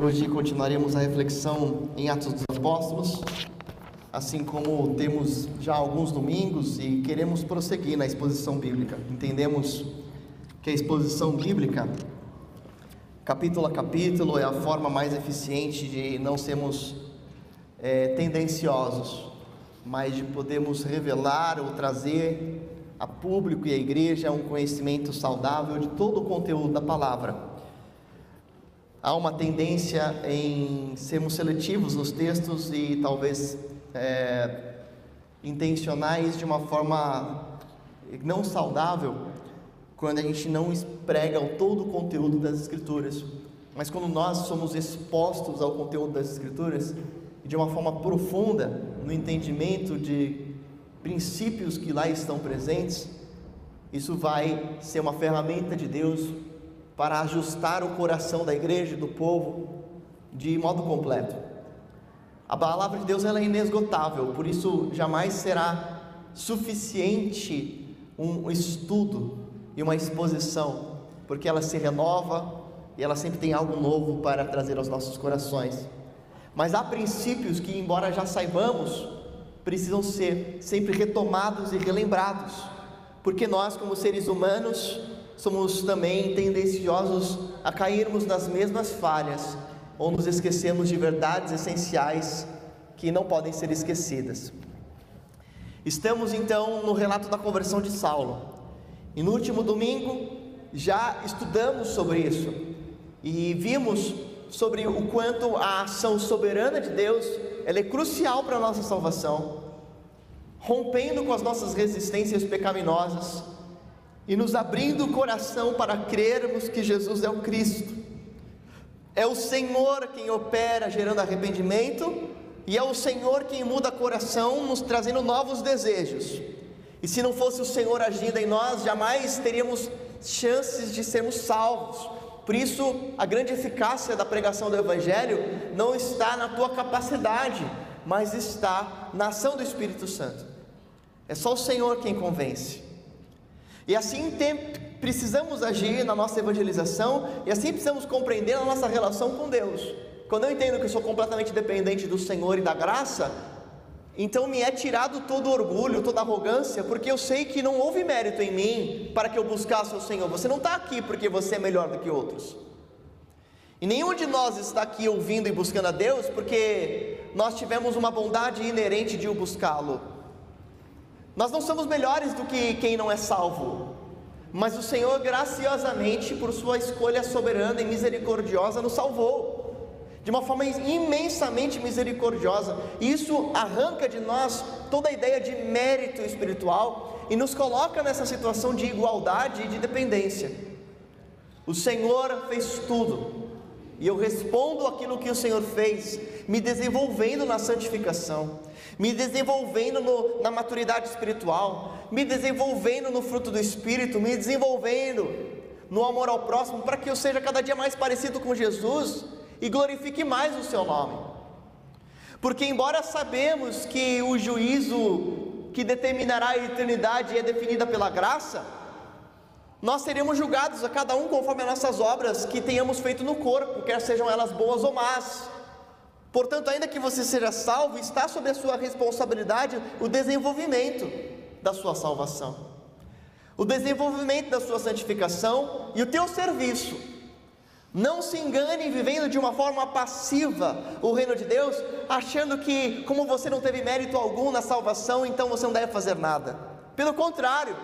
Hoje continuaremos a reflexão em Atos dos Apóstolos, assim como temos já alguns domingos e queremos prosseguir na exposição bíblica. Entendemos que a exposição bíblica, capítulo a capítulo, é a forma mais eficiente de não sermos é, tendenciosos, mas de podermos revelar ou trazer a público e à igreja um conhecimento saudável de todo o conteúdo da palavra. Há uma tendência em sermos seletivos nos textos e talvez é, intencionais de uma forma não saudável quando a gente não prega todo o conteúdo das Escrituras. Mas quando nós somos expostos ao conteúdo das Escrituras de uma forma profunda, no entendimento de princípios que lá estão presentes, isso vai ser uma ferramenta de Deus para ajustar o coração da igreja, do povo, de modo completo. A palavra de Deus ela é inesgotável, por isso jamais será suficiente um estudo e uma exposição, porque ela se renova e ela sempre tem algo novo para trazer aos nossos corações. Mas há princípios que, embora já saibamos, precisam ser sempre retomados e relembrados, porque nós, como seres humanos, somos também tendenciosos a cairmos nas mesmas falhas ou nos esquecemos de verdades essenciais que não podem ser esquecidas. Estamos então no relato da conversão de Saulo. E no último domingo já estudamos sobre isso e vimos sobre o quanto a ação soberana de Deus ela é crucial para a nossa salvação, rompendo com as nossas resistências pecaminosas e nos abrindo o coração para crermos que Jesus é o Cristo. É o Senhor quem opera gerando arrependimento, e é o Senhor quem muda coração, nos trazendo novos desejos. E se não fosse o Senhor agindo em nós, jamais teríamos chances de sermos salvos. Por isso, a grande eficácia da pregação do Evangelho não está na tua capacidade, mas está na ação do Espírito Santo. É só o Senhor quem convence. E assim precisamos agir na nossa evangelização e assim precisamos compreender a nossa relação com Deus. Quando eu entendo que eu sou completamente dependente do Senhor e da graça, então me é tirado todo orgulho, toda arrogância, porque eu sei que não houve mérito em mim para que eu buscasse o Senhor. Você não está aqui porque você é melhor do que outros. E nenhum de nós está aqui ouvindo e buscando a Deus porque nós tivemos uma bondade inerente de o buscá-lo. Nós não somos melhores do que quem não é salvo, mas o Senhor graciosamente, por sua escolha soberana e misericordiosa, nos salvou de uma forma imensamente misericordiosa. Isso arranca de nós toda a ideia de mérito espiritual e nos coloca nessa situação de igualdade e de dependência. O Senhor fez tudo, e eu respondo aquilo que o Senhor fez, me desenvolvendo na santificação me desenvolvendo no, na maturidade espiritual, me desenvolvendo no fruto do Espírito, me desenvolvendo no amor ao próximo, para que eu seja cada dia mais parecido com Jesus e glorifique mais o seu nome. Porque, embora sabemos que o juízo que determinará a eternidade é definida pela graça, nós seremos julgados a cada um conforme as nossas obras que tenhamos feito no corpo, quer sejam elas boas ou más. Portanto, ainda que você seja salvo, está sob a sua responsabilidade o desenvolvimento da sua salvação, o desenvolvimento da sua santificação e o teu serviço. Não se engane vivendo de uma forma passiva o reino de Deus, achando que, como você não teve mérito algum na salvação, então você não deve fazer nada. Pelo contrário,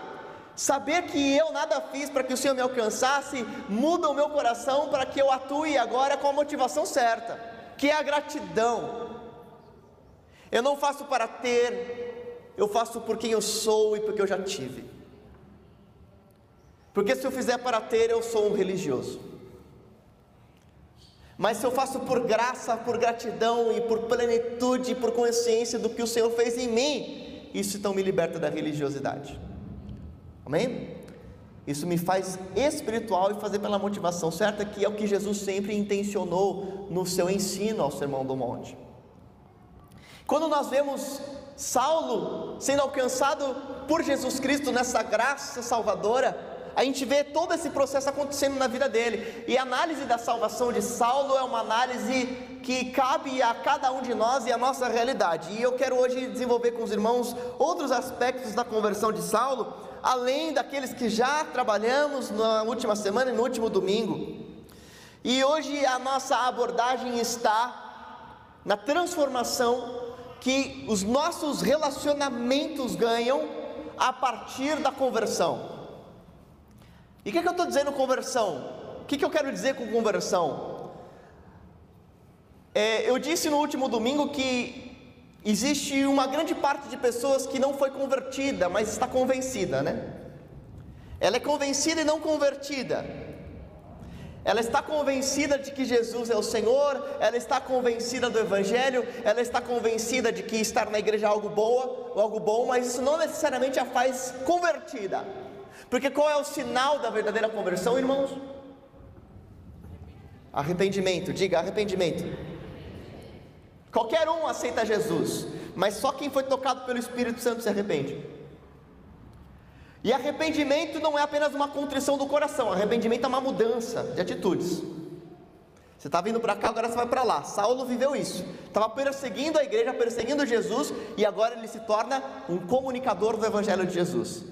saber que eu nada fiz para que o Senhor me alcançasse, muda o meu coração para que eu atue agora com a motivação certa que é a gratidão. Eu não faço para ter, eu faço por quem eu sou e porque eu já tive. Porque se eu fizer para ter, eu sou um religioso. Mas se eu faço por graça, por gratidão e por plenitude, e por consciência do que o Senhor fez em mim, isso então me liberta da religiosidade. Amém? Isso me faz espiritual e fazer pela motivação certa, que é o que Jesus sempre intencionou no seu ensino ao Sermão do Monte. Quando nós vemos Saulo sendo alcançado por Jesus Cristo nessa graça salvadora, a gente vê todo esse processo acontecendo na vida dele. E a análise da salvação de Saulo é uma análise que cabe a cada um de nós e a nossa realidade. E eu quero hoje desenvolver com os irmãos outros aspectos da conversão de Saulo, além daqueles que já trabalhamos na última semana e no último domingo. E hoje a nossa abordagem está na transformação que os nossos relacionamentos ganham a partir da conversão. E o que, que eu estou dizendo conversão? O que, que eu quero dizer com conversão? É, eu disse no último domingo que existe uma grande parte de pessoas que não foi convertida, mas está convencida, né? Ela é convencida e não convertida. Ela está convencida de que Jesus é o Senhor, ela está convencida do Evangelho, ela está convencida de que estar na igreja é algo boa, algo bom, mas isso não necessariamente a faz convertida. Porque qual é o sinal da verdadeira conversão, irmãos? Arrependimento, diga arrependimento. Qualquer um aceita Jesus, mas só quem foi tocado pelo Espírito Santo se arrepende. E arrependimento não é apenas uma contrição do coração, arrependimento é uma mudança de atitudes. Você está vindo para cá, agora você vai para lá. Saulo viveu isso. Estava perseguindo a igreja, perseguindo Jesus, e agora ele se torna um comunicador do Evangelho de Jesus.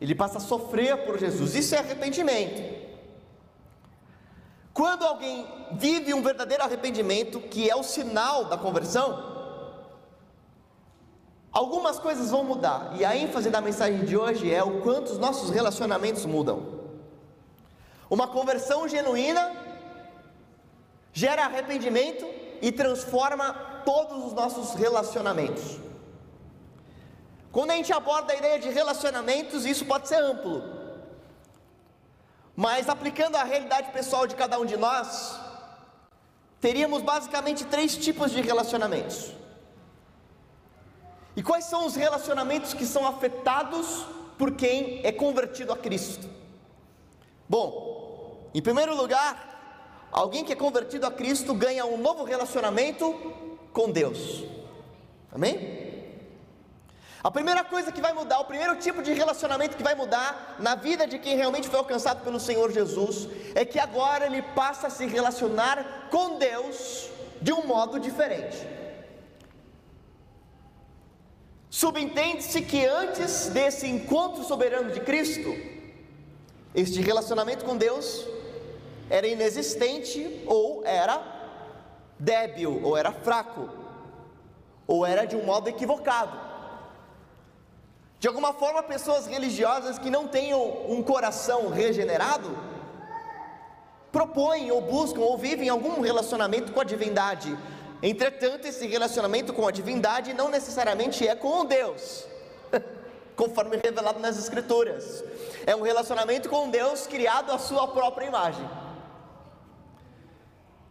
Ele passa a sofrer por Jesus. Isso é arrependimento. Quando alguém vive um verdadeiro arrependimento, que é o sinal da conversão, Algumas coisas vão mudar, e a ênfase da mensagem de hoje é o quanto os nossos relacionamentos mudam. Uma conversão genuína gera arrependimento e transforma todos os nossos relacionamentos. Quando a gente aborda a ideia de relacionamentos, isso pode ser amplo, mas aplicando a realidade pessoal de cada um de nós, teríamos basicamente três tipos de relacionamentos. E quais são os relacionamentos que são afetados por quem é convertido a Cristo? Bom, em primeiro lugar, alguém que é convertido a Cristo ganha um novo relacionamento com Deus. Amém? A primeira coisa que vai mudar, o primeiro tipo de relacionamento que vai mudar na vida de quem realmente foi alcançado pelo Senhor Jesus, é que agora ele passa a se relacionar com Deus de um modo diferente. Subentende-se que antes desse encontro soberano de Cristo, este relacionamento com Deus era inexistente ou era débil, ou era fraco, ou era de um modo equivocado. De alguma forma, pessoas religiosas que não tenham um coração regenerado propõem ou buscam ou vivem algum relacionamento com a divindade, Entretanto, esse relacionamento com a divindade não necessariamente é com Deus, conforme revelado nas Escrituras. É um relacionamento com Deus criado à sua própria imagem.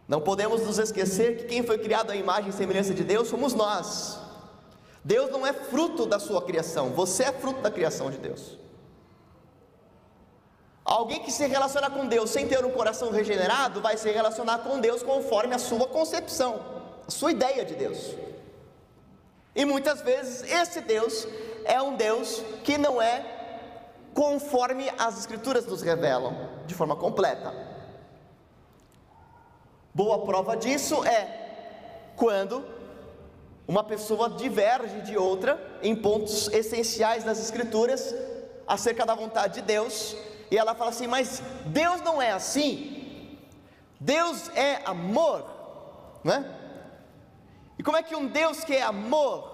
Não podemos nos esquecer que quem foi criado à imagem e semelhança de Deus somos nós. Deus não é fruto da sua criação, você é fruto da criação de Deus. Alguém que se relaciona com Deus sem ter um coração regenerado vai se relacionar com Deus conforme a sua concepção a sua ideia de Deus. E muitas vezes esse Deus é um Deus que não é conforme as Escrituras nos revelam, de forma completa. Boa prova disso é quando uma pessoa diverge de outra em pontos essenciais das Escrituras acerca da vontade de Deus, e ela fala assim: Mas Deus não é assim, Deus é amor, não é? E como é que um Deus que é amor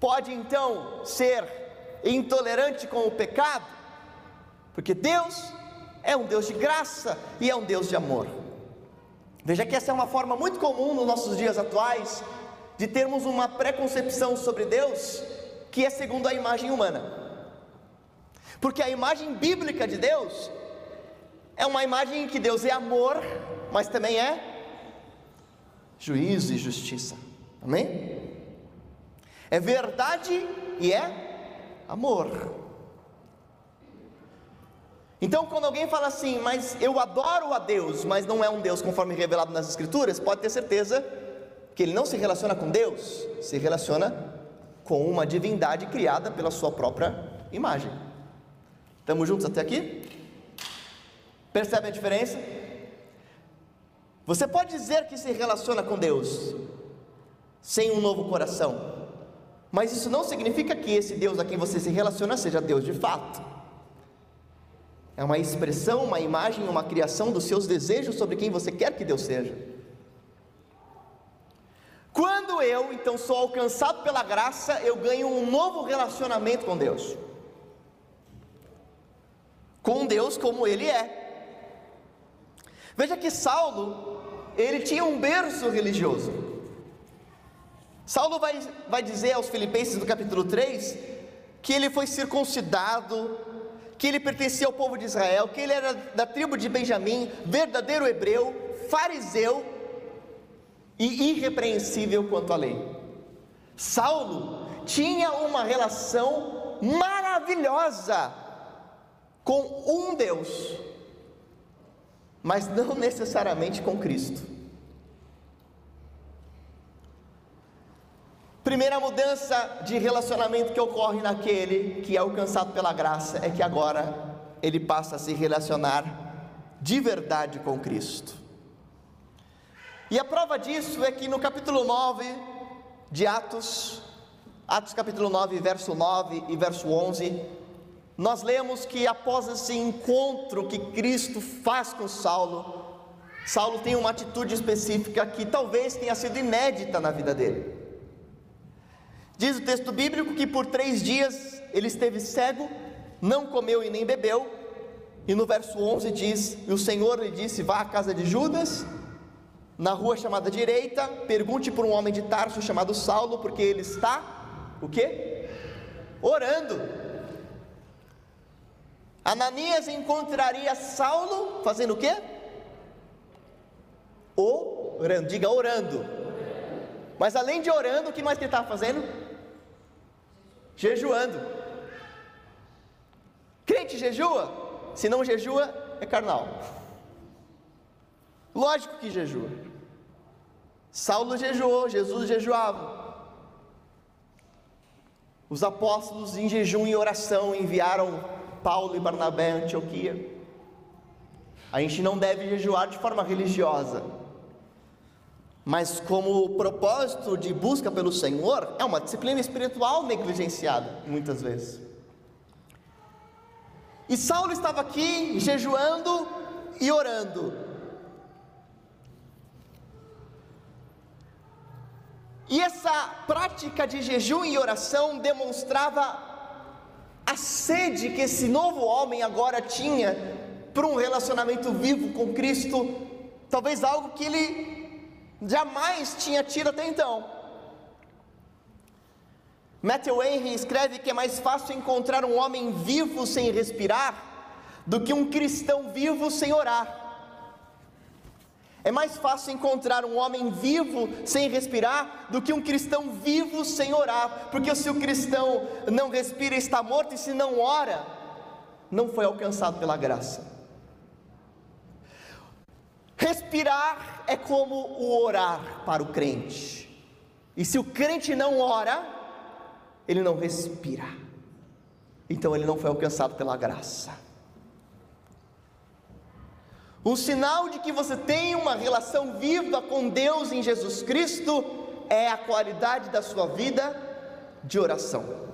pode então ser intolerante com o pecado? Porque Deus é um Deus de graça e é um Deus de amor. Veja que essa é uma forma muito comum nos nossos dias atuais de termos uma preconcepção sobre Deus que é segundo a imagem humana. Porque a imagem bíblica de Deus é uma imagem em que Deus é amor, mas também é juízo e justiça. Amém? É verdade e é amor. Então, quando alguém fala assim, mas eu adoro a Deus, mas não é um Deus conforme revelado nas Escrituras, pode ter certeza que ele não se relaciona com Deus, se relaciona com uma divindade criada pela sua própria imagem. Estamos juntos até aqui? Percebe a diferença? Você pode dizer que se relaciona com Deus sem um novo coração, mas isso não significa que esse Deus a quem você se relaciona seja Deus de fato. É uma expressão, uma imagem, uma criação dos seus desejos sobre quem você quer que Deus seja. Quando eu então sou alcançado pela graça, eu ganho um novo relacionamento com Deus. Com Deus como Ele é. Veja que Saulo, ele tinha um berço religioso. Saulo vai, vai dizer aos Filipenses no capítulo 3 que ele foi circuncidado, que ele pertencia ao povo de Israel, que ele era da tribo de Benjamim, verdadeiro hebreu, fariseu e irrepreensível quanto à lei. Saulo tinha uma relação maravilhosa com um Deus, mas não necessariamente com Cristo. Primeira mudança de relacionamento que ocorre naquele que é alcançado pela graça é que agora ele passa a se relacionar de verdade com Cristo. E a prova disso é que no capítulo 9 de Atos, Atos capítulo 9, verso 9 e verso 11, nós lemos que após esse encontro que Cristo faz com Saulo, Saulo tem uma atitude específica que talvez tenha sido inédita na vida dele. Diz o texto bíblico que por três dias ele esteve cego, não comeu e nem bebeu, e no verso 11 diz: E o Senhor lhe disse: Vá à casa de Judas, na rua chamada direita, pergunte por um homem de Tarso chamado Saulo, porque ele está, o que? Orando. Ananias encontraria Saulo fazendo o quê? Orando, diga orando. Mas além de orando, o que mais que ele estava fazendo? jejuando. Crente jejua? Se não jejua, é carnal. Lógico que jejua. Saulo jejuou, Jesus jejuava. Os apóstolos em jejum e oração enviaram Paulo e Barnabé a Antioquia. A gente não deve jejuar de forma religiosa, mas como propósito de busca pelo Senhor, é uma disciplina espiritual negligenciada, muitas vezes. E Saulo estava aqui jejuando e orando. E essa prática de jejum e oração demonstrava a sede que esse novo homem agora tinha para um relacionamento vivo com Cristo, talvez algo que ele jamais tinha tido até então. Matthew Henry escreve que é mais fácil encontrar um homem vivo sem respirar do que um cristão vivo sem orar. É mais fácil encontrar um homem vivo sem respirar do que um cristão vivo sem orar, porque se o cristão não respira está morto e se não ora, não foi alcançado pela graça. Respirar é como o orar para o crente. E se o crente não ora, ele não respira. Então ele não foi alcançado pela graça. Um sinal de que você tem uma relação viva com Deus em Jesus Cristo é a qualidade da sua vida de oração.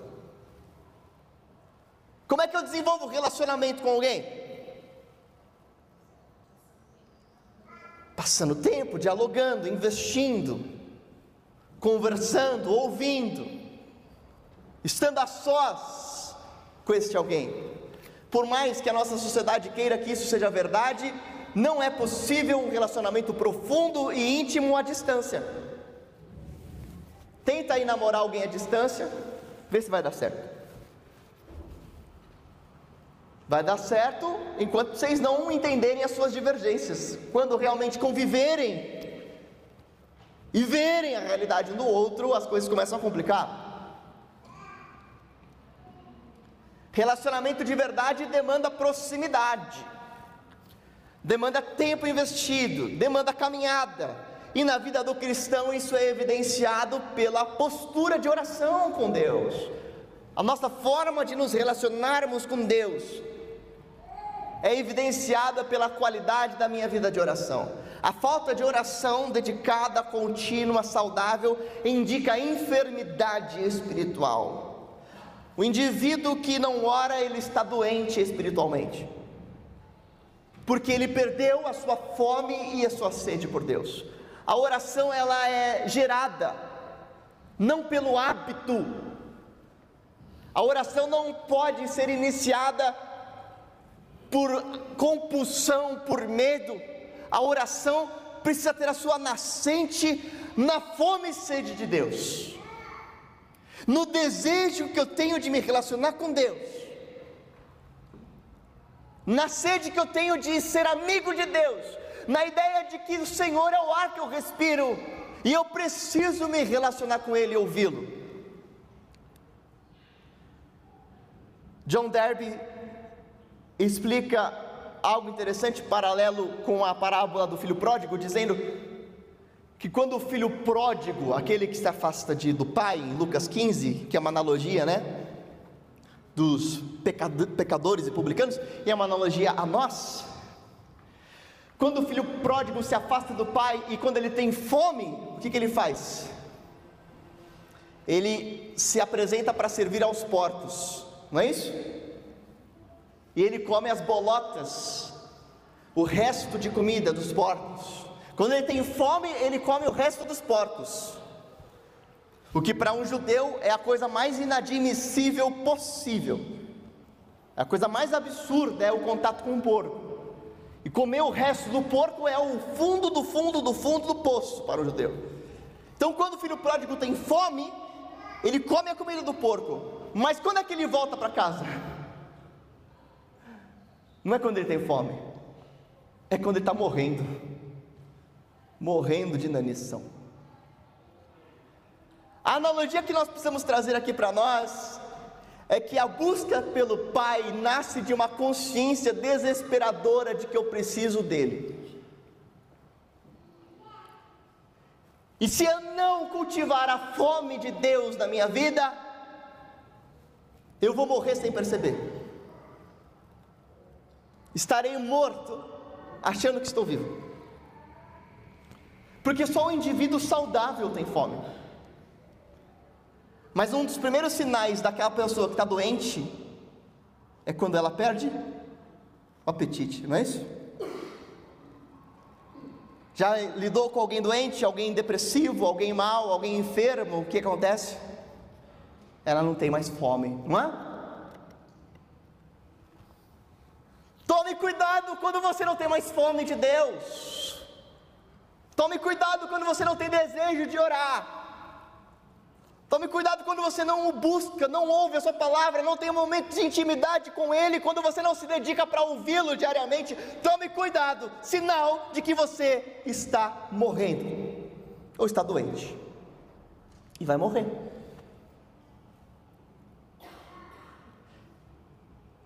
Como é que eu desenvolvo relacionamento com alguém? passando tempo, dialogando, investindo, conversando, ouvindo, estando a sós com este alguém. Por mais que a nossa sociedade queira que isso seja verdade, não é possível um relacionamento profundo e íntimo à distância. Tenta aí namorar alguém à distância, vê se vai dar certo. Vai dar certo enquanto vocês não entenderem as suas divergências. Quando realmente conviverem e verem a realidade um do outro, as coisas começam a complicar. Relacionamento de verdade demanda proximidade, demanda tempo investido, demanda caminhada. E na vida do cristão isso é evidenciado pela postura de oração com Deus. A nossa forma de nos relacionarmos com Deus é evidenciada pela qualidade da minha vida de oração. A falta de oração dedicada, contínua, saudável, indica enfermidade espiritual. O indivíduo que não ora, ele está doente espiritualmente. Porque ele perdeu a sua fome e a sua sede por Deus. A oração ela é gerada não pelo hábito. A oração não pode ser iniciada por compulsão, por medo. A oração precisa ter a sua nascente na fome e sede de Deus, no desejo que eu tenho de me relacionar com Deus, na sede que eu tenho de ser amigo de Deus, na ideia de que o Senhor é o ar que eu respiro e eu preciso me relacionar com Ele e ouvi-lo. John Derby explica algo interessante, paralelo com a parábola do filho pródigo, dizendo que quando o filho pródigo, aquele que se afasta de, do pai, em Lucas 15, que é uma analogia, né? Dos pecadores e publicanos, e é uma analogia a nós. Quando o filho pródigo se afasta do pai e quando ele tem fome, o que, que ele faz? Ele se apresenta para servir aos porcos, não é isso? e ele come as bolotas, o resto de comida dos porcos. Quando ele tem fome, ele come o resto dos porcos. O que para um judeu é a coisa mais inadmissível possível. A coisa mais absurda é o contato com o porco. E comer o resto do porco é o fundo do fundo do fundo do poço para o judeu. Então, quando o filho pródigo tem fome, ele come a comida do porco. Mas quando é que ele volta para casa? Não é quando ele tem fome, é quando ele está morrendo morrendo de inanição. A analogia que nós precisamos trazer aqui para nós é que a busca pelo Pai nasce de uma consciência desesperadora de que eu preciso dele. E se eu não cultivar a fome de Deus na minha vida, eu vou morrer sem perceber estarei morto achando que estou vivo. Porque só o indivíduo saudável tem fome. Mas um dos primeiros sinais daquela pessoa que está doente é quando ela perde o apetite, não é isso? Já lidou com alguém doente, alguém depressivo, alguém mal, alguém enfermo? O que acontece? Ela não tem mais fome, não é? Tome cuidado quando você não tem mais fome de Deus. Tome cuidado quando você não tem desejo de orar. Tome cuidado quando você não o busca, não ouve a sua palavra, não tem um momento de intimidade com Ele, quando você não se dedica para ouvi-lo diariamente. Tome cuidado, sinal de que você está morrendo ou está doente e vai morrer.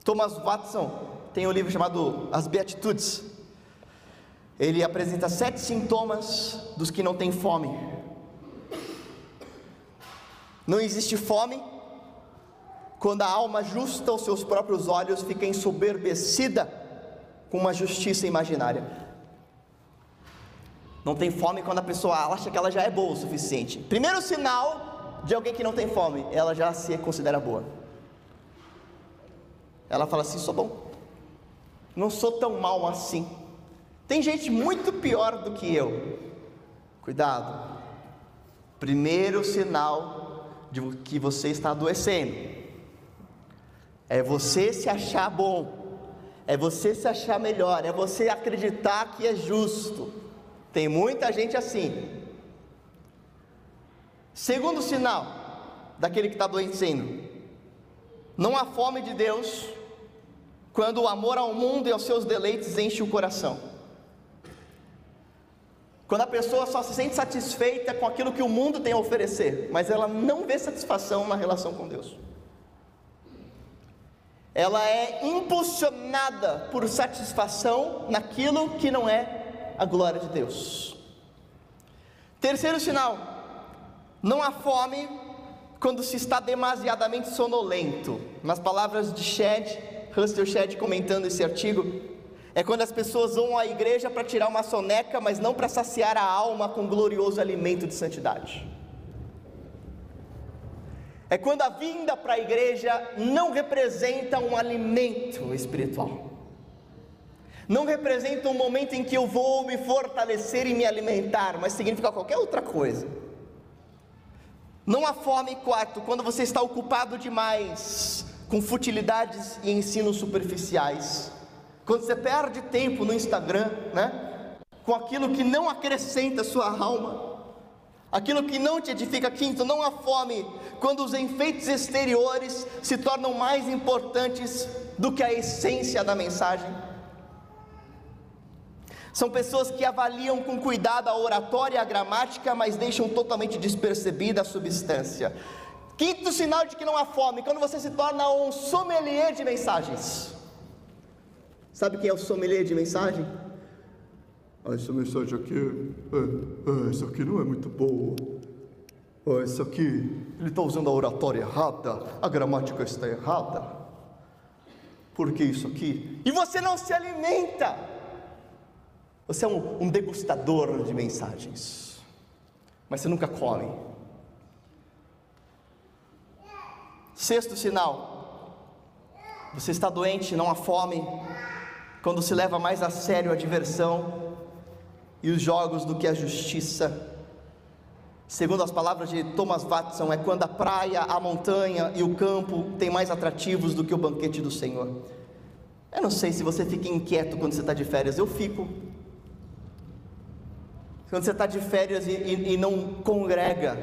Thomas Watson tem um livro chamado As Beatitudes. Ele apresenta sete sintomas dos que não têm fome. Não existe fome quando a alma justa aos seus próprios olhos fica ensoberbecida com uma justiça imaginária. Não tem fome quando a pessoa acha que ela já é boa o suficiente. Primeiro sinal de alguém que não tem fome, ela já se considera boa. Ela fala assim: sou bom não sou tão mal assim. Tem gente muito pior do que eu. Cuidado. Primeiro sinal de que você está adoecendo é você se achar bom, é você se achar melhor, é você acreditar que é justo. Tem muita gente assim. Segundo sinal daquele que está adoecendo: não há fome de Deus quando o amor ao mundo e aos seus deleites enche o coração. Quando a pessoa só se sente satisfeita com aquilo que o mundo tem a oferecer, mas ela não vê satisfação na relação com Deus. Ela é impulsionada por satisfação naquilo que não é a glória de Deus. Terceiro sinal: não há fome quando se está demasiadamente sonolento. Nas palavras de Shed Russell Shedd comentando esse artigo, é quando as pessoas vão à igreja para tirar uma soneca, mas não para saciar a alma com glorioso alimento de santidade. É quando a vinda para a igreja não representa um alimento espiritual. Não representa um momento em que eu vou me fortalecer e me alimentar, mas significa qualquer outra coisa. Não há fome, quarto, quando você está ocupado demais com futilidades e ensinos superficiais. Quando você perde tempo no Instagram, né? Com aquilo que não acrescenta a sua alma, aquilo que não te edifica. Quinto, não há fome quando os enfeites exteriores se tornam mais importantes do que a essência da mensagem. São pessoas que avaliam com cuidado a oratória e a gramática, mas deixam totalmente despercebida a substância. Quinto sinal de que não há fome, quando você se torna um sommelier de mensagens. Sabe quem é o sommelier de mensagem? Ah, essa mensagem aqui, é, é, essa aqui não é muito boa. Ah, essa aqui, ele está usando a oratória errada, a gramática está errada. Por que isso aqui? E você não se alimenta você é um, um degustador de mensagens, mas você nunca come. Sexto sinal: você está doente, não há fome, quando se leva mais a sério a diversão e os jogos do que a justiça. Segundo as palavras de Thomas Watson, é quando a praia, a montanha e o campo têm mais atrativos do que o banquete do Senhor. Eu não sei se você fica inquieto quando você está de férias, eu fico. Quando você está de férias e, e, e não congrega,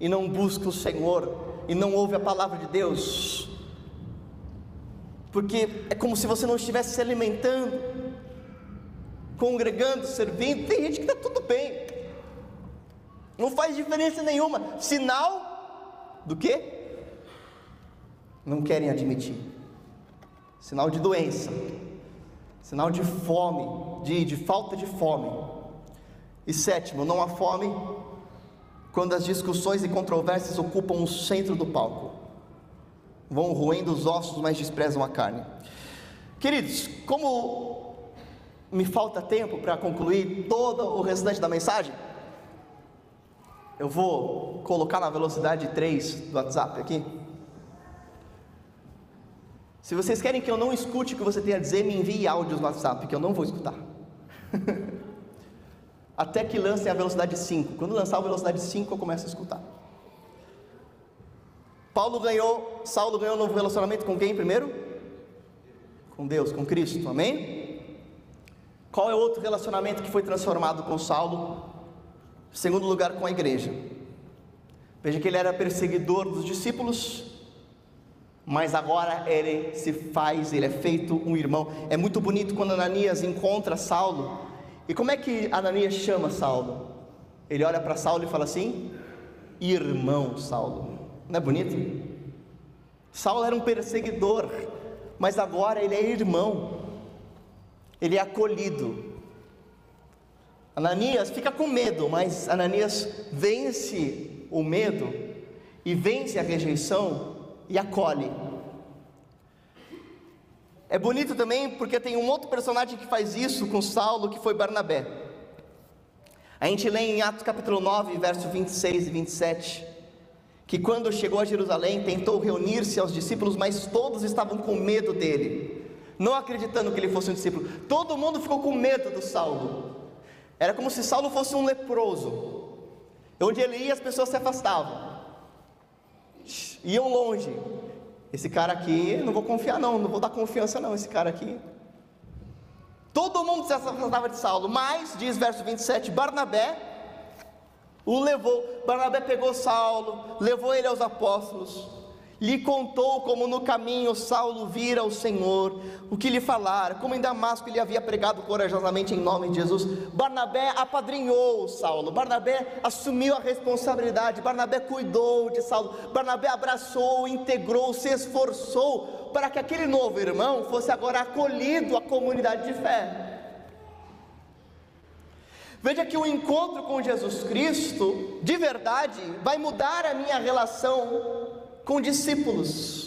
e não busca o Senhor, e não ouve a palavra de Deus, porque é como se você não estivesse se alimentando, congregando, servindo. Tem gente que está tudo bem, não faz diferença nenhuma. Sinal do que? Não querem admitir. Sinal de doença, sinal de fome, de, de falta de fome. E sétimo, não há fome quando as discussões e controvérsias ocupam o centro do palco. Vão roendo os ossos, mas desprezam a carne. Queridos, como me falta tempo para concluir todo o restante da mensagem, eu vou colocar na velocidade 3 do WhatsApp aqui. Se vocês querem que eu não escute o que você tem a dizer, me envie áudios no WhatsApp, que eu não vou escutar. até que lancem a velocidade 5. Quando lançar a velocidade 5, eu começo a escutar. Paulo ganhou, Saulo ganhou um novo relacionamento com quem primeiro? Com Deus, com Cristo, amém? Qual é o outro relacionamento que foi transformado com Saulo? Segundo lugar, com a igreja. Veja que ele era perseguidor dos discípulos, mas agora ele se faz, ele é feito um irmão. É muito bonito quando Ananias encontra Saulo e como é que Ananias chama Saulo? Ele olha para Saulo e fala assim: Irmão Saulo. Não é bonito? Saulo era um perseguidor, mas agora ele é irmão, ele é acolhido. Ananias fica com medo, mas Ananias vence o medo e vence a rejeição e acolhe. É bonito também porque tem um outro personagem que faz isso com Saulo, que foi Barnabé. A gente lê em Atos capítulo 9, verso 26 e 27, que quando chegou a Jerusalém tentou reunir-se aos discípulos, mas todos estavam com medo dele, não acreditando que ele fosse um discípulo. Todo mundo ficou com medo do Saulo. Era como se Saulo fosse um leproso. Onde ele ia, as pessoas se afastavam, iam longe. Esse cara aqui, não vou confiar não, não vou dar confiança não, esse cara aqui. Todo mundo se afastava de Saulo, mas, diz verso 27, Barnabé o levou, Barnabé pegou Saulo, levou ele aos apóstolos, lhe contou como no caminho Saulo vira o Senhor, o que lhe falara, como em Damasco ele havia pregado corajosamente em nome de Jesus. Barnabé apadrinhou Saulo, Barnabé assumiu a responsabilidade, Barnabé cuidou de Saulo, Barnabé abraçou, integrou, se esforçou para que aquele novo irmão fosse agora acolhido à comunidade de fé. Veja que o encontro com Jesus Cristo, de verdade, vai mudar a minha relação com discípulos.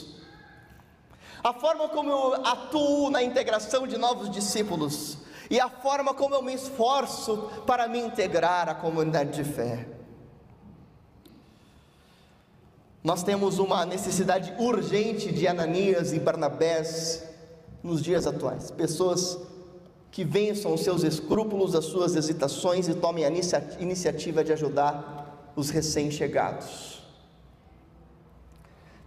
a forma como eu atuo na integração de novos discípulos e a forma como eu me esforço para me integrar à comunidade de fé. Nós temos uma necessidade urgente de Ananias e Barnabés nos dias atuais, pessoas que vençam os seus escrúpulos, as suas hesitações e tomem a iniciativa de ajudar os recém-chegados.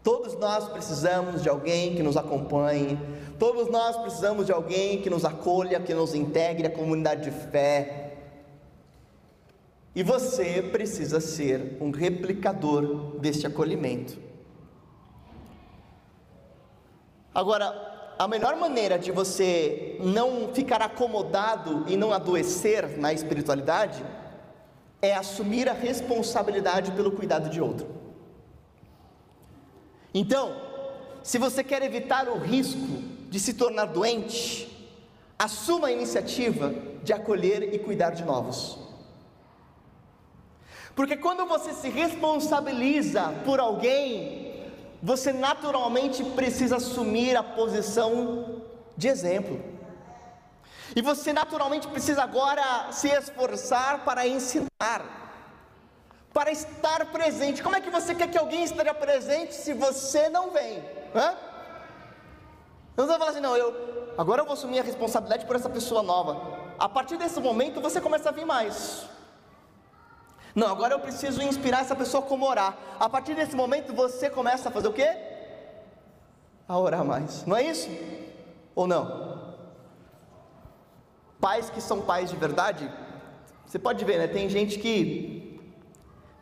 Todos nós precisamos de alguém que nos acompanhe, todos nós precisamos de alguém que nos acolha, que nos integre à comunidade de fé. E você precisa ser um replicador deste acolhimento. Agora, a melhor maneira de você não ficar acomodado e não adoecer na espiritualidade é assumir a responsabilidade pelo cuidado de outro. Então, se você quer evitar o risco de se tornar doente, assuma a iniciativa de acolher e cuidar de novos. Porque quando você se responsabiliza por alguém, você naturalmente precisa assumir a posição de exemplo. E você naturalmente precisa agora se esforçar para ensinar para estar presente. Como é que você quer que alguém esteja presente se você não vem? Hã? Não vai falar assim, não, eu agora eu vou assumir a responsabilidade por essa pessoa nova. A partir desse momento você começa a vir mais. Não, agora eu preciso inspirar essa pessoa como orar. A partir desse momento você começa a fazer o quê? A orar mais. Não é isso? Ou não? Pais que são pais de verdade, você pode ver, né? Tem gente que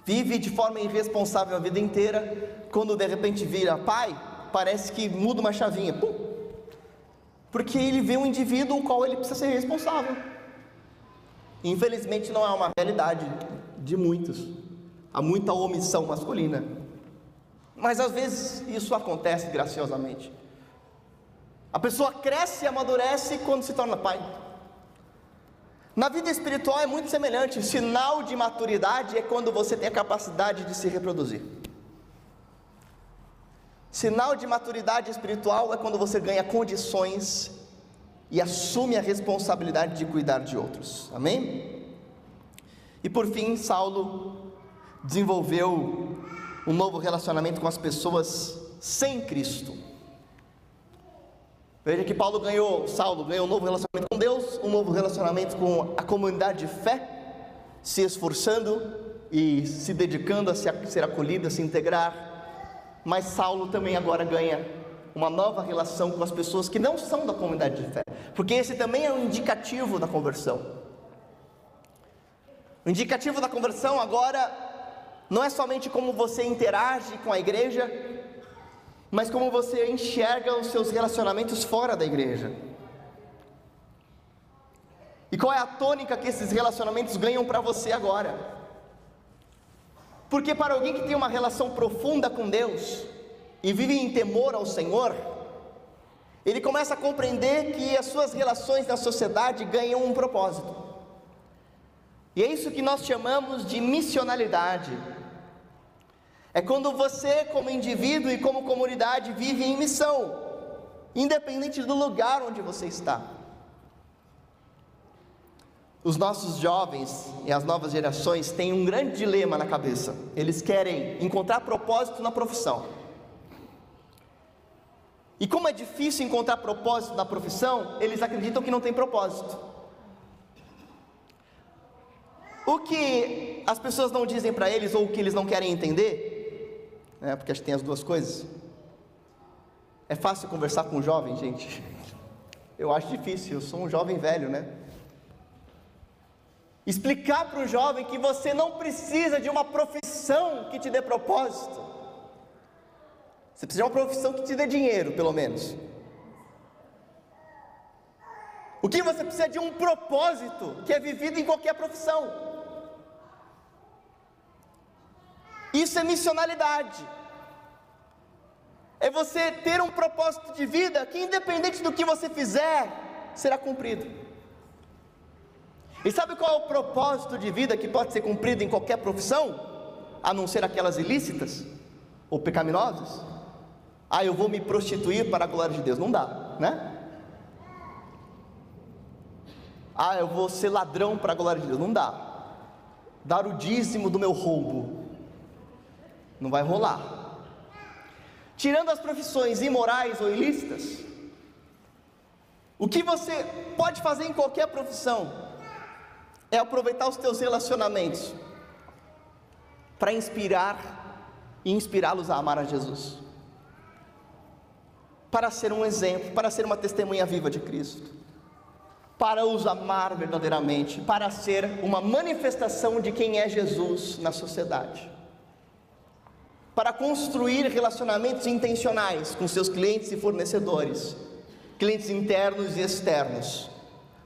Vive de forma irresponsável a vida inteira, quando de repente vira pai, parece que muda uma chavinha, pum, porque ele vê um indivíduo o qual ele precisa ser responsável. Infelizmente não é uma realidade de muitos. Há muita omissão masculina. Mas às vezes isso acontece graciosamente. A pessoa cresce e amadurece quando se torna pai. Na vida espiritual é muito semelhante. Sinal de maturidade é quando você tem a capacidade de se reproduzir. Sinal de maturidade espiritual é quando você ganha condições e assume a responsabilidade de cuidar de outros. Amém? E por fim, Saulo desenvolveu um novo relacionamento com as pessoas sem Cristo. Veja que Paulo ganhou, Saulo ganhou um novo relacionamento com Deus, um novo relacionamento com a comunidade de fé, se esforçando e se dedicando a ser acolhido, a se integrar. Mas Saulo também agora ganha uma nova relação com as pessoas que não são da comunidade de fé, porque esse também é um indicativo da conversão. O indicativo da conversão agora não é somente como você interage com a igreja, mas como você enxerga os seus relacionamentos fora da igreja. E qual é a tônica que esses relacionamentos ganham para você agora? Porque para alguém que tem uma relação profunda com Deus e vive em temor ao Senhor, ele começa a compreender que as suas relações na sociedade ganham um propósito. E é isso que nós chamamos de missionalidade. É quando você, como indivíduo e como comunidade, vive em missão, independente do lugar onde você está. Os nossos jovens e as novas gerações têm um grande dilema na cabeça. Eles querem encontrar propósito na profissão. E como é difícil encontrar propósito na profissão, eles acreditam que não tem propósito. O que as pessoas não dizem para eles ou o que eles não querem entender né? porque acho que tem as duas coisas. É fácil conversar com um jovem, gente? Eu acho difícil, eu sou um jovem velho, né? Explicar para o jovem que você não precisa de uma profissão que te dê propósito. Você precisa de uma profissão que te dê dinheiro, pelo menos. O que você precisa de um propósito que é vivido em qualquer profissão. Isso é missionalidade. É você ter um propósito de vida que, independente do que você fizer, será cumprido. E sabe qual é o propósito de vida que pode ser cumprido em qualquer profissão, a não ser aquelas ilícitas ou pecaminosas? Ah, eu vou me prostituir para a glória de Deus. Não dá, né? Ah, eu vou ser ladrão para a glória de Deus. Não dá. Dar o dízimo do meu roubo. Não vai rolar. Tirando as profissões imorais ou ilícitas, o que você pode fazer em qualquer profissão é aproveitar os teus relacionamentos para inspirar e inspirá-los a amar a Jesus. Para ser um exemplo, para ser uma testemunha viva de Cristo para os amar verdadeiramente, para ser uma manifestação de quem é Jesus na sociedade, para construir relacionamentos intencionais com seus clientes e fornecedores, clientes internos e externos,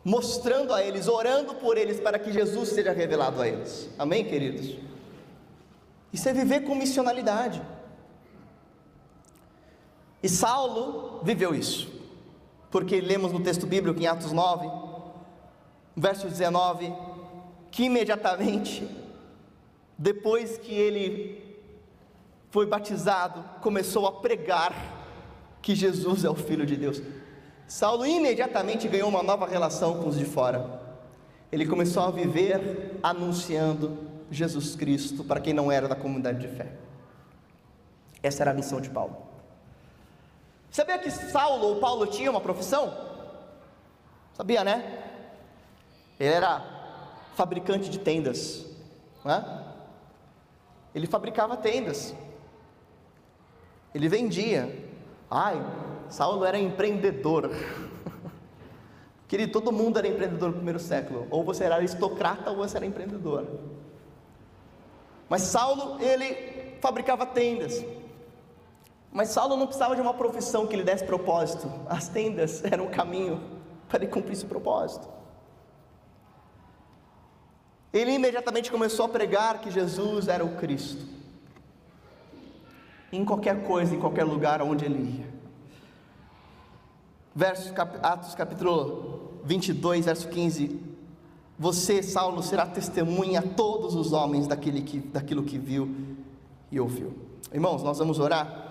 mostrando a eles, orando por eles para que Jesus seja revelado a eles. Amém, queridos? Isso é viver com missionalidade. E Saulo viveu isso, porque lemos no texto bíblico em Atos 9, verso 19, que imediatamente, depois que ele foi batizado, começou a pregar que Jesus é o Filho de Deus. Saulo imediatamente ganhou uma nova relação com os de fora. Ele começou a viver anunciando Jesus Cristo para quem não era da comunidade de fé. Essa era a missão de Paulo. Sabia que Saulo ou Paulo tinha uma profissão? Sabia, né? Ele era fabricante de tendas, né? Ele fabricava tendas. Ele vendia. Ai, Saulo era empreendedor. Querido, todo mundo era empreendedor no primeiro século. Ou você era aristocrata ou você era empreendedor. Mas Saulo, ele fabricava tendas. Mas Saulo não precisava de uma profissão que lhe desse propósito. As tendas eram o caminho para ele cumprir esse propósito. Ele imediatamente começou a pregar que Jesus era o Cristo. Em qualquer coisa, em qualquer lugar onde ele ia. Verso, Atos capítulo 22, verso 15. Você, Saulo, será testemunha a todos os homens daquele que, daquilo que viu e ouviu. Irmãos, nós vamos orar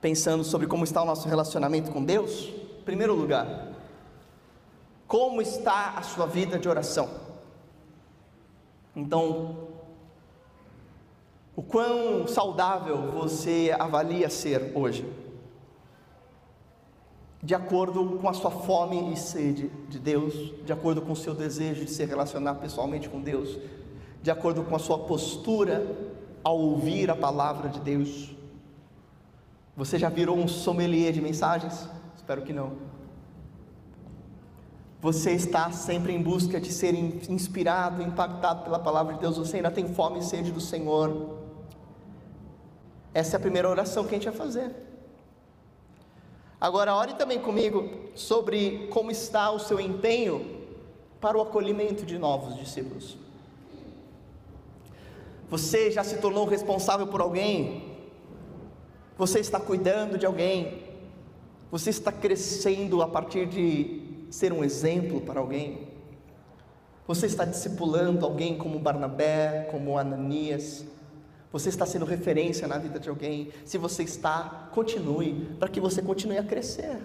pensando sobre como está o nosso relacionamento com Deus. Em primeiro lugar, como está a sua vida de oração? Então, o quão saudável você avalia ser hoje? De acordo com a sua fome e sede de Deus, de acordo com o seu desejo de se relacionar pessoalmente com Deus, de acordo com a sua postura ao ouvir a palavra de Deus. Você já virou um sommelier de mensagens? Espero que não. Você está sempre em busca de ser inspirado, impactado pela palavra de Deus. Você ainda tem fome e sede do Senhor. Essa é a primeira oração que a gente vai fazer. Agora, ore também comigo sobre como está o seu empenho para o acolhimento de novos discípulos. Você já se tornou responsável por alguém? Você está cuidando de alguém? Você está crescendo a partir de ser um exemplo para alguém? Você está discipulando alguém como Barnabé, como Ananias? Você está sendo referência na vida de alguém? Se você está, continue, para que você continue a crescer.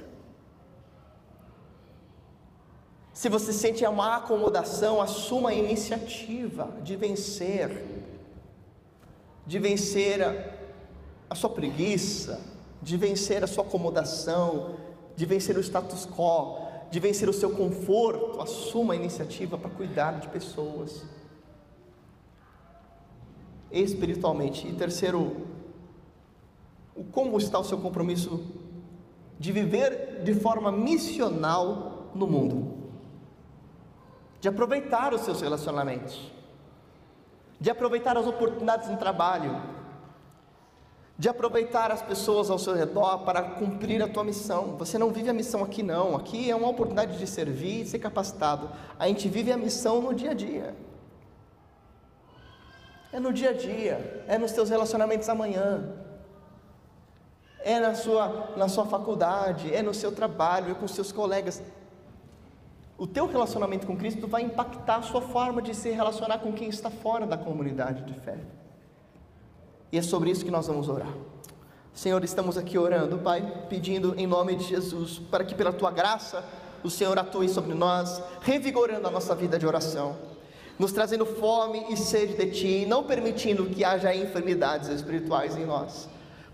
Se você sente uma acomodação, assuma a iniciativa de vencer, de vencer a, a sua preguiça, de vencer a sua acomodação, de vencer o status quo, de vencer o seu conforto, assuma a iniciativa para cuidar de pessoas espiritualmente. E terceiro, como está o seu compromisso de viver de forma missional no mundo, de aproveitar os seus relacionamentos, de aproveitar as oportunidades no trabalho, de aproveitar as pessoas ao seu redor para cumprir a tua missão. Você não vive a missão aqui não, aqui é uma oportunidade de servir e ser capacitado. A gente vive a missão no dia a dia. É no dia a dia, é nos teus relacionamentos amanhã. É na sua, na sua faculdade, é no seu trabalho, é com seus colegas. O teu relacionamento com Cristo vai impactar a sua forma de se relacionar com quem está fora da comunidade de fé. E é sobre isso que nós vamos orar. Senhor, estamos aqui orando, Pai, pedindo em nome de Jesus, para que pela tua graça o Senhor atue sobre nós, revigorando a nossa vida de oração, nos trazendo fome e sede de Ti, não permitindo que haja enfermidades espirituais em nós.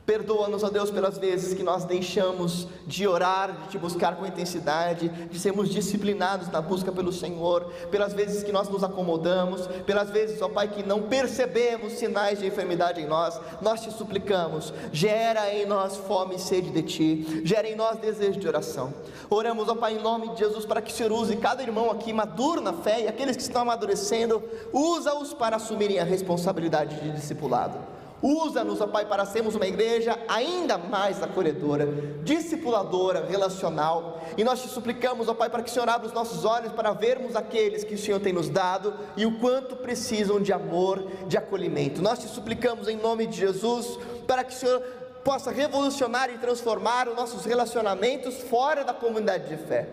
Perdoa-nos, ó Deus, pelas vezes que nós deixamos de orar, de te buscar com intensidade, de sermos disciplinados na busca pelo Senhor, pelas vezes que nós nos acomodamos, pelas vezes, ó Pai, que não percebemos sinais de enfermidade em nós. Nós te suplicamos, gera em nós fome e sede de Ti, gera em nós desejo de oração. Oramos, ó Pai, em nome de Jesus, para que o Senhor use cada irmão aqui maduro na fé e aqueles que estão amadurecendo, usa-os para assumirem a responsabilidade de discipulado. Usa-nos, ó Pai, para sermos uma igreja ainda mais acolhedora, discipuladora, relacional. E nós te suplicamos, ó Pai, para que o Senhor abra os nossos olhos para vermos aqueles que o Senhor tem nos dado e o quanto precisam de amor, de acolhimento. Nós te suplicamos em nome de Jesus para que o Senhor possa revolucionar e transformar os nossos relacionamentos fora da comunidade de fé.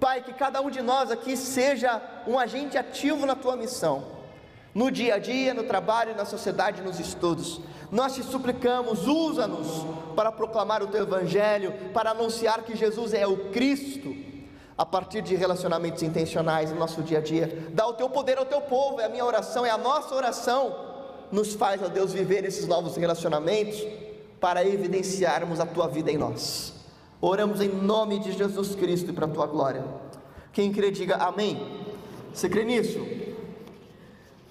Pai, que cada um de nós aqui seja um agente ativo na tua missão no dia a dia, no trabalho, na sociedade, nos estudos. Nós te suplicamos, usa-nos para proclamar o teu evangelho, para anunciar que Jesus é o Cristo, a partir de relacionamentos intencionais no nosso dia a dia. Dá o teu poder ao teu povo, é a minha oração, é a nossa oração. Nos faz, ó Deus, viver esses novos relacionamentos para evidenciarmos a tua vida em nós. Oramos em nome de Jesus Cristo e para a tua glória. Quem crê, diga amém. Você crê nisso?